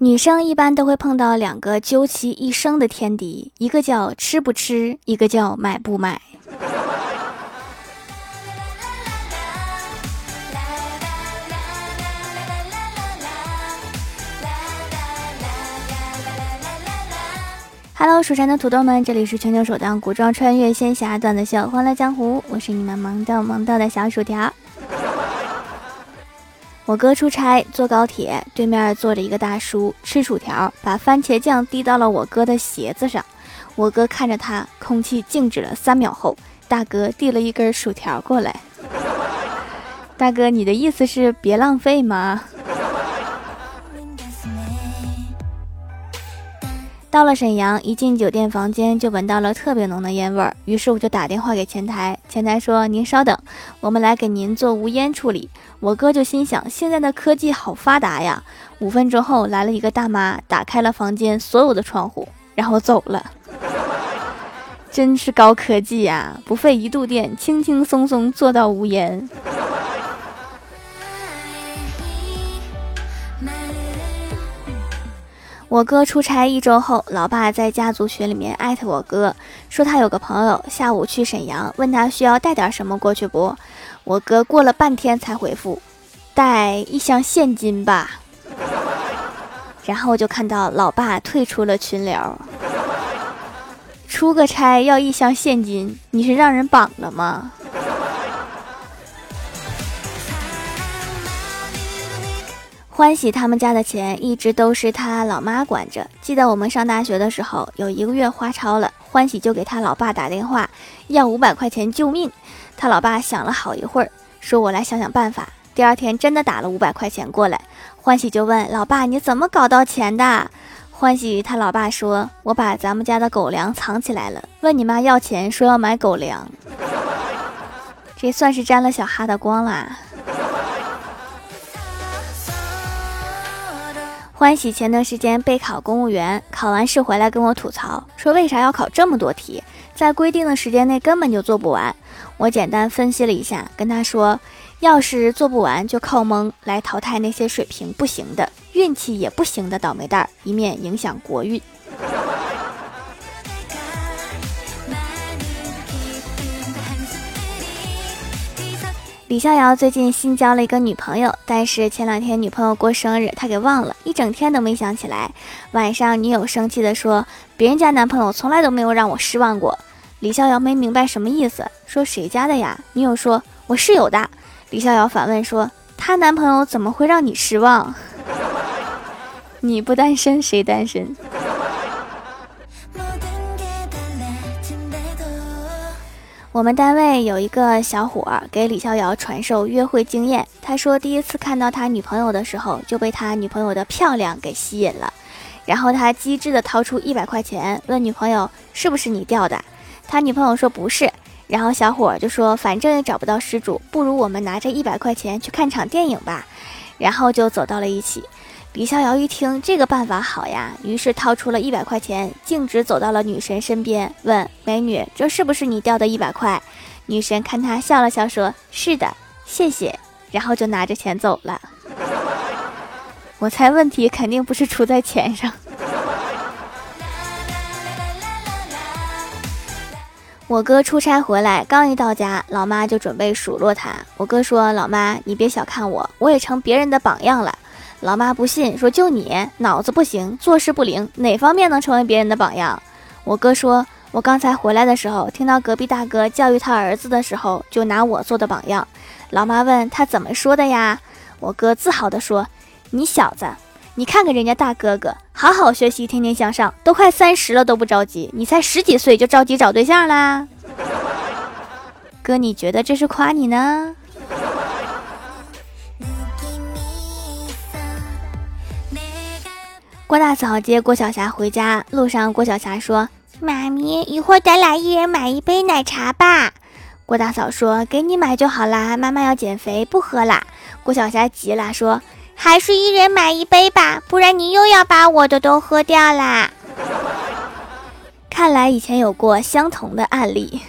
女生一般都会碰到两个究其一生的天敌，一个叫吃不吃，一个叫买不买。Hello，蜀山的土豆们，这里是全球首档古装穿越仙侠段子秀《欢乐江湖》，我是你们萌豆萌豆的小薯条。我哥出差坐高铁，对面坐着一个大叔吃薯条，把番茄酱滴到了我哥的鞋子上。我哥看着他，空气静止了三秒后，大哥递了一根薯条过来。大哥，你的意思是别浪费吗？到了沈阳，一进酒店房间就闻到了特别浓的烟味儿，于是我就打电话给前台，前台说：“您稍等，我们来给您做无烟处理。”我哥就心想：现在的科技好发达呀！五分钟后来了一个大妈，打开了房间所有的窗户，然后走了。真是高科技呀，不费一度电，轻轻松松做到无烟。我哥出差一周后，老爸在家族群里面艾特我哥，说他有个朋友下午去沈阳，问他需要带点什么过去不？我哥过了半天才回复，带一箱现金吧。然后我就看到老爸退出了群聊。出个差要一箱现金，你是让人绑了吗？欢喜他们家的钱一直都是他老妈管着。记得我们上大学的时候，有一个月花超了，欢喜就给他老爸打电话要五百块钱救命。他老爸想了好一会儿，说：“我来想想办法。”第二天真的打了五百块钱过来，欢喜就问老爸：“你怎么搞到钱的？”欢喜他老爸说：“我把咱们家的狗粮藏起来了，问你妈要钱，说要买狗粮。”这算是沾了小哈的光啦。欢喜前段时间备考公务员，考完试回来跟我吐槽说：“为啥要考这么多题，在规定的时间内根本就做不完。”我简单分析了一下，跟他说：“要是做不完，就靠蒙来淘汰那些水平不行的、运气也不行的倒霉蛋，以免影响国运。”李逍遥最近新交了一个女朋友，但是前两天女朋友过生日，他给忘了，一整天都没想起来。晚上女友生气的说：“别人家男朋友从来都没有让我失望过。”李逍遥没明白什么意思，说：“谁家的呀？”女友说：“我室友的。”李逍遥反问说：“她男朋友怎么会让你失望？你不单身谁单身？”我们单位有一个小伙儿给李逍遥传授约会经验。他说，第一次看到他女朋友的时候，就被他女朋友的漂亮给吸引了。然后他机智的掏出一百块钱，问女朋友是不是你掉的。他女朋友说不是。然后小伙儿就说，反正也找不到失主，不如我们拿着一百块钱去看场电影吧。然后就走到了一起。李逍遥一听这个办法好呀，于是掏出了一百块钱，径直走到了女神身边，问美女：“这是不是你掉的一百块？”女神看他笑了笑，说：“是的，谢谢。”然后就拿着钱走了。我猜问题肯定不是出在钱上。我哥出差回来，刚一到家，老妈就准备数落他。我哥说：“老妈，你别小看我，我也成别人的榜样了。”老妈不信，说就你脑子不行，做事不灵，哪方面能成为别人的榜样？我哥说，我刚才回来的时候，听到隔壁大哥教育他儿子的时候，就拿我做的榜样。老妈问他怎么说的呀？我哥自豪地说：“你小子，你看看人家大哥哥，好好学习，天天向上，都快三十了都不着急，你才十几岁就着急找对象啦？哥，你觉得这是夸你呢？”郭大嫂接郭晓霞回家路上，郭晓霞说：“妈咪，一会儿咱俩一人买一杯奶茶吧。”郭大嫂说：“给你买就好啦，妈妈要减肥，不喝啦。”郭晓霞急了，说：“还是一人买一杯吧，不然你又要把我的都喝掉啦。”看来以前有过相同的案例。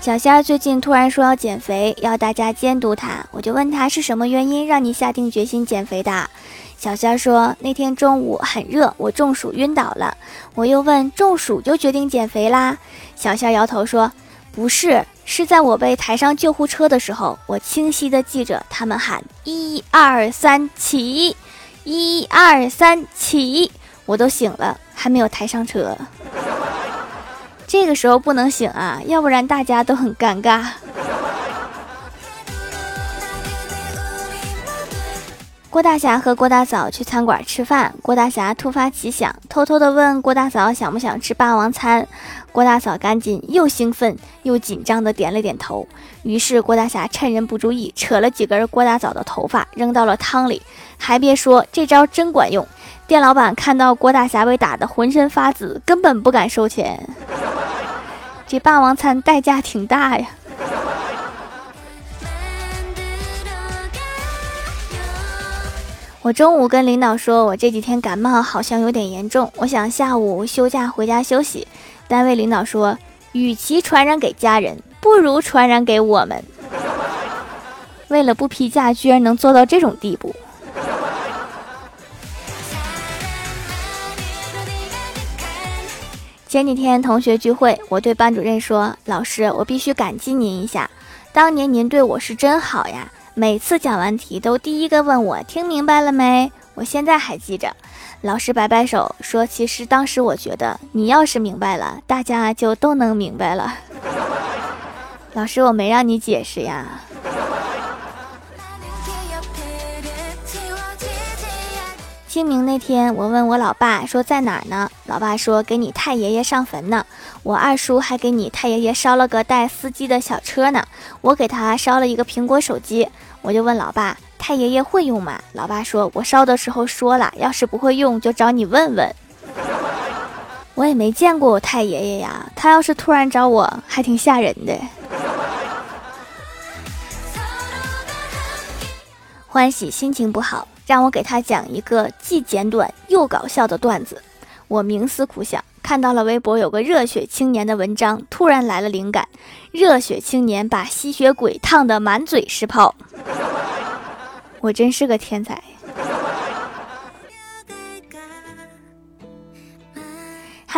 小仙儿最近突然说要减肥，要大家监督他，我就问他是什么原因让你下定决心减肥的。小仙儿说那天中午很热，我中暑晕倒了。我又问中暑就决定减肥啦？小仙儿摇头说不是，是在我被抬上救护车的时候，我清晰的记着他们喊一二三起，一二三起，我都醒了，还没有抬上车。这个时候不能醒啊，要不然大家都很尴尬。郭大侠和郭大嫂去餐馆吃饭，郭大侠突发奇想，偷偷的问郭大嫂想不想吃霸王餐。郭大嫂赶紧又兴奋又紧张的点了点头。于是郭大侠趁人不注意，扯了几根郭大嫂的头发扔到了汤里。还别说，这招真管用。店老板看到郭大侠被打得浑身发紫，根本不敢收钱。这霸王餐代价挺大呀！我中午跟领导说，我这几天感冒好像有点严重，我想下午休假回家休息。单位领导说，与其传染给家人，不如传染给我们。为了不批假，居然能做到这种地步。前几天同学聚会，我对班主任说：“老师，我必须感激您一下，当年您对我是真好呀！每次讲完题都第一个问我听明白了没，我现在还记着。”老师摆摆手说：“其实当时我觉得，你要是明白了，大家就都能明白了。”老师，我没让你解释呀。清明那天，我问我老爸说在哪儿呢？老爸说给你太爷爷上坟呢。我二叔还给你太爷爷烧了个带司机的小车呢。我给他烧了一个苹果手机。我就问老爸，太爷爷会用吗？老爸说，我烧的时候说了，要是不会用就找你问问。我也没见过我太爷爷呀，他要是突然找我，还挺吓人的。欢喜心情不好。让我给他讲一个既简短又搞笑的段子。我冥思苦想，看到了微博有个热血青年的文章，突然来了灵感：热血青年把吸血鬼烫得满嘴是泡。我真是个天才。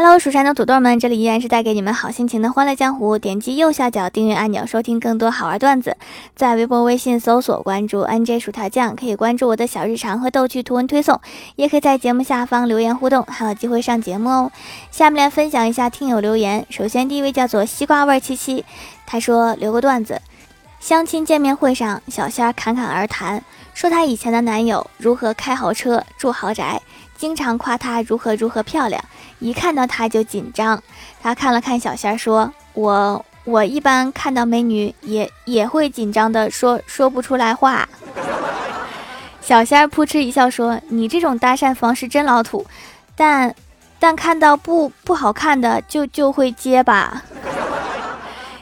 Hello，蜀山的土豆们，这里依然是带给你们好心情的欢乐江湖。点击右下角订阅按钮，收听更多好玩段子。在微博、微信搜索关注 NJ 薯条酱，可以关注我的小日常和逗趣图文推送，也可以在节目下方留言互动，还有机会上节目哦。下面来分享一下听友留言。首先，第一位叫做西瓜味七七，他说留个段子：相亲见面会上，小仙儿侃侃而谈，说她以前的男友如何开豪车、住豪宅。经常夸她如何如何漂亮，一看到她就紧张。他看了看小仙儿，说：“我我一般看到美女也也会紧张的，说说不出来话。”小仙儿扑哧一笑说：“你这种搭讪方式真老土，但但看到不不好看的就就会结巴。”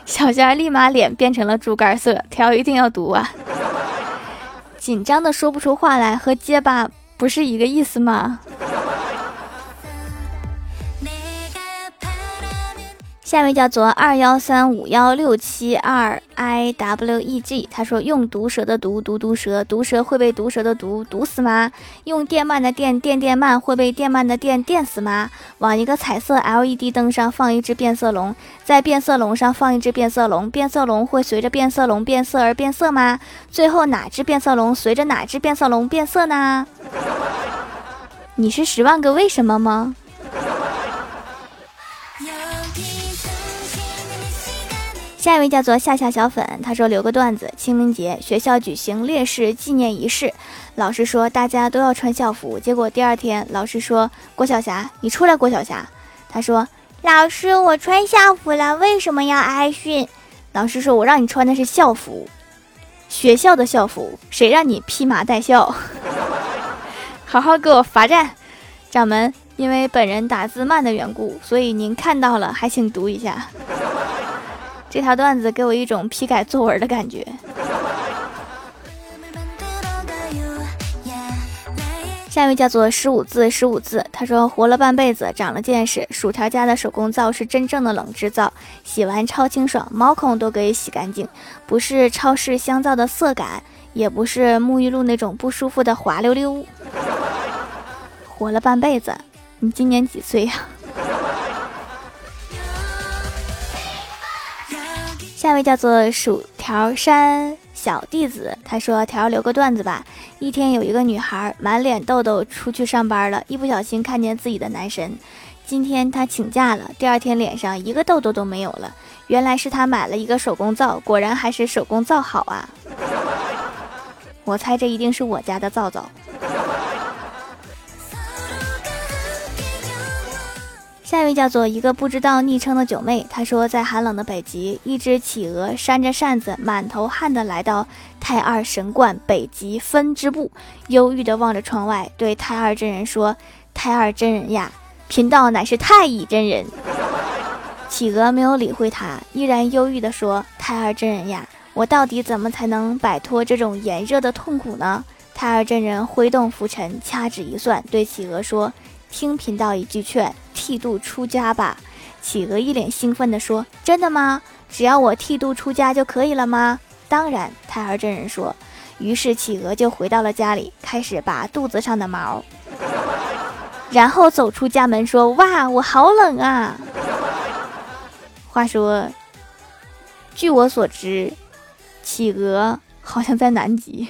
小仙儿立马脸变成了猪肝色，条一定要读啊！紧张的说不出话来和结巴。不是一个意思吗？下一位叫做二幺三五幺六七二 i w e g，他说用毒蛇的毒毒毒蛇，毒蛇会被毒蛇的毒毒死吗？用电鳗的电电电鳗会被电鳗的电电死吗？往一个彩色 LED 灯上放一只变色龙，在变色龙上放一只变色龙，变色龙会随着变色龙变色而变色吗？最后哪只变色龙随着哪只变色龙变色呢？你是十万个为什么吗？下一位叫做夏夏小粉，他说留个段子：清明节学校举行烈士纪念仪式，老师说大家都要穿校服，结果第二天老师说郭晓霞你出来，郭晓霞，他说老师我穿校服了，为什么要挨训？老师说我让你穿的是校服，学校的校服，谁让你披麻戴孝？好好给我罚站，掌门，因为本人打字慢的缘故，所以您看到了还请读一下。这条段子给我一种批改作文的感觉。下一位叫做十五字十五字，他说活了半辈子，长了见识。薯条家的手工皂是真正的冷制皂，洗完超清爽，毛孔都可以洗干净，不是超市香皂的涩感，也不是沐浴露那种不舒服的滑溜溜。活了半辈子，你今年几岁呀？下一位叫做薯条山。小弟子他说：“条留个段子吧。一天有一个女孩满脸痘痘出去上班了，一不小心看见自己的男神。今天她请假了，第二天脸上一个痘痘都没有了。原来是她买了一个手工皂，果然还是手工皂好啊！我猜这一定是我家的皂皂。”下一位叫做一个不知道昵称的九妹，她说在寒冷的北极，一只企鹅扇着扇子，满头汗的来到太二神观北极分支部，忧郁的望着窗外，对太二真人说：“太二真人呀，贫道乃是太乙真人。”企鹅没有理会他，依然忧郁的说：“太二真人呀，我到底怎么才能摆脱这种炎热的痛苦呢？”太二真人挥动拂尘，掐指一算，对企鹅说。听贫道一句劝，剃度出家吧。企鹅一脸兴奋地说：“真的吗？只要我剃度出家就可以了吗？”当然，太儿真人说。于是企鹅就回到了家里，开始拔肚子上的毛，然后走出家门说：“哇，我好冷啊！”话说，据我所知，企鹅好像在南极。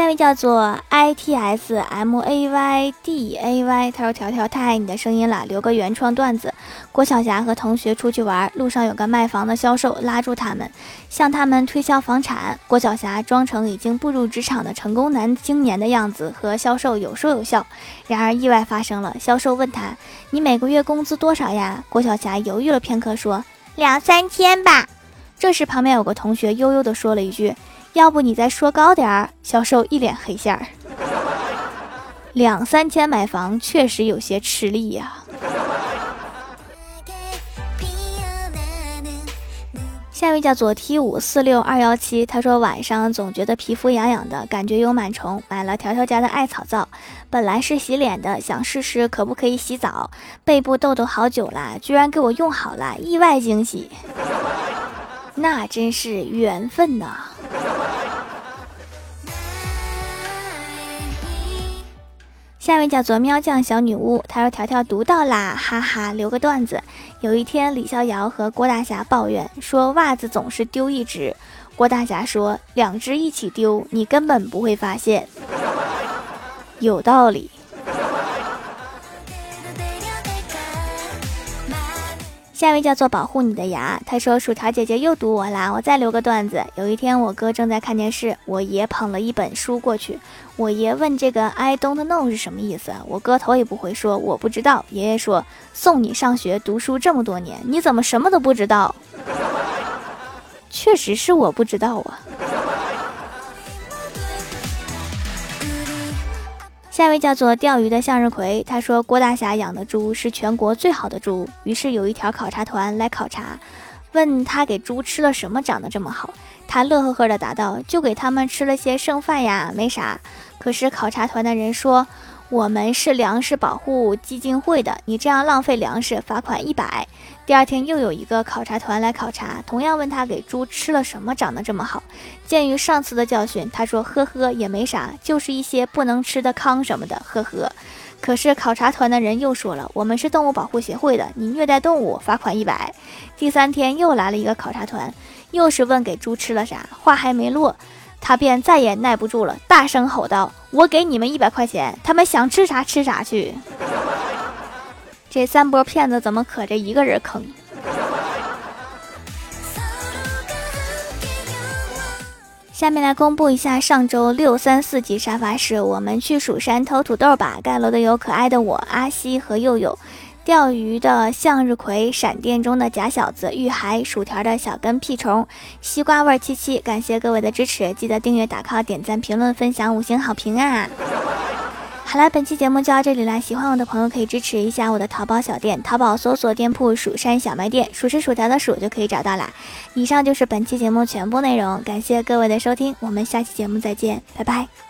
下位叫做 i t s m a y d a y，他说：“条条太爱你的声音了，留个原创段子。郭晓霞和同学出去玩，路上有个卖房的销售拉住他们，向他们推销房产。郭晓霞装成已经步入职场的成功男青年的样子，和销售有说有笑。然而意外发生了，销售问他：‘你每个月工资多少呀？’郭晓霞犹豫了片刻，说：‘两三千吧。’这时旁边有个同学悠悠地说了一句。”要不你再说高点儿？销售一脸黑线儿。两三千买房确实有些吃力呀。下一位叫做 T 五四六二幺七，他说晚上总觉得皮肤痒痒的，感觉有螨虫，买了条条家的艾草皂，本来是洗脸的，想试试可不可以洗澡。背部痘痘好久了，居然给我用好了，意外惊喜。那真是缘分呐。下一位叫做喵酱小女巫，她说：“条条读到啦，哈哈，留个段子。有一天，李逍遥和郭大侠抱怨说袜子总是丢一只，郭大侠说两只一起丢，你根本不会发现。有道理。”下一位叫做保护你的牙，他说薯条姐姐又堵我啦，我再留个段子。有一天我哥正在看电视，我爷捧了一本书过去，我爷问这个 I don't know 是什么意思，我哥头也不回说我不知道。爷爷说送你上学读书这么多年，你怎么什么都不知道？确实是我不知道啊。下一位叫做钓鱼的向日葵，他说郭大侠养的猪是全国最好的猪。于是有一条考察团来考察，问他给猪吃了什么长得这么好。他乐呵呵的答道：“就给他们吃了些剩饭呀，没啥。”可是考察团的人说。我们是粮食保护基金会的，你这样浪费粮食，罚款一百。第二天又有一个考察团来考察，同样问他给猪吃了什么长得这么好。鉴于上次的教训，他说呵呵也没啥，就是一些不能吃的糠什么的，呵呵。可是考察团的人又说了，我们是动物保护协会的，你虐待动物，罚款一百。第三天又来了一个考察团，又是问给猪吃了啥，话还没落。他便再也耐不住了，大声吼道：“我给你们一百块钱，他们想吃啥吃啥去。”这三波骗子怎么可着一个人坑？下面来公布一下上周六三四级沙发是：我们去蜀山偷土豆吧。盖楼的有可爱的我、阿西和佑佑。钓鱼的向日葵，闪电中的假小子，玉海薯条的小跟屁虫，西瓜味七七，感谢各位的支持，记得订阅、打 call、点赞、评论、分享、五星好评啊！好了，本期节目就到这里了。喜欢我的朋友可以支持一下我的淘宝小店，淘宝搜索店铺“蜀山小卖店”，数是薯条的数就可以找到啦。以上就是本期节目全部内容，感谢各位的收听，我们下期节目再见，拜拜。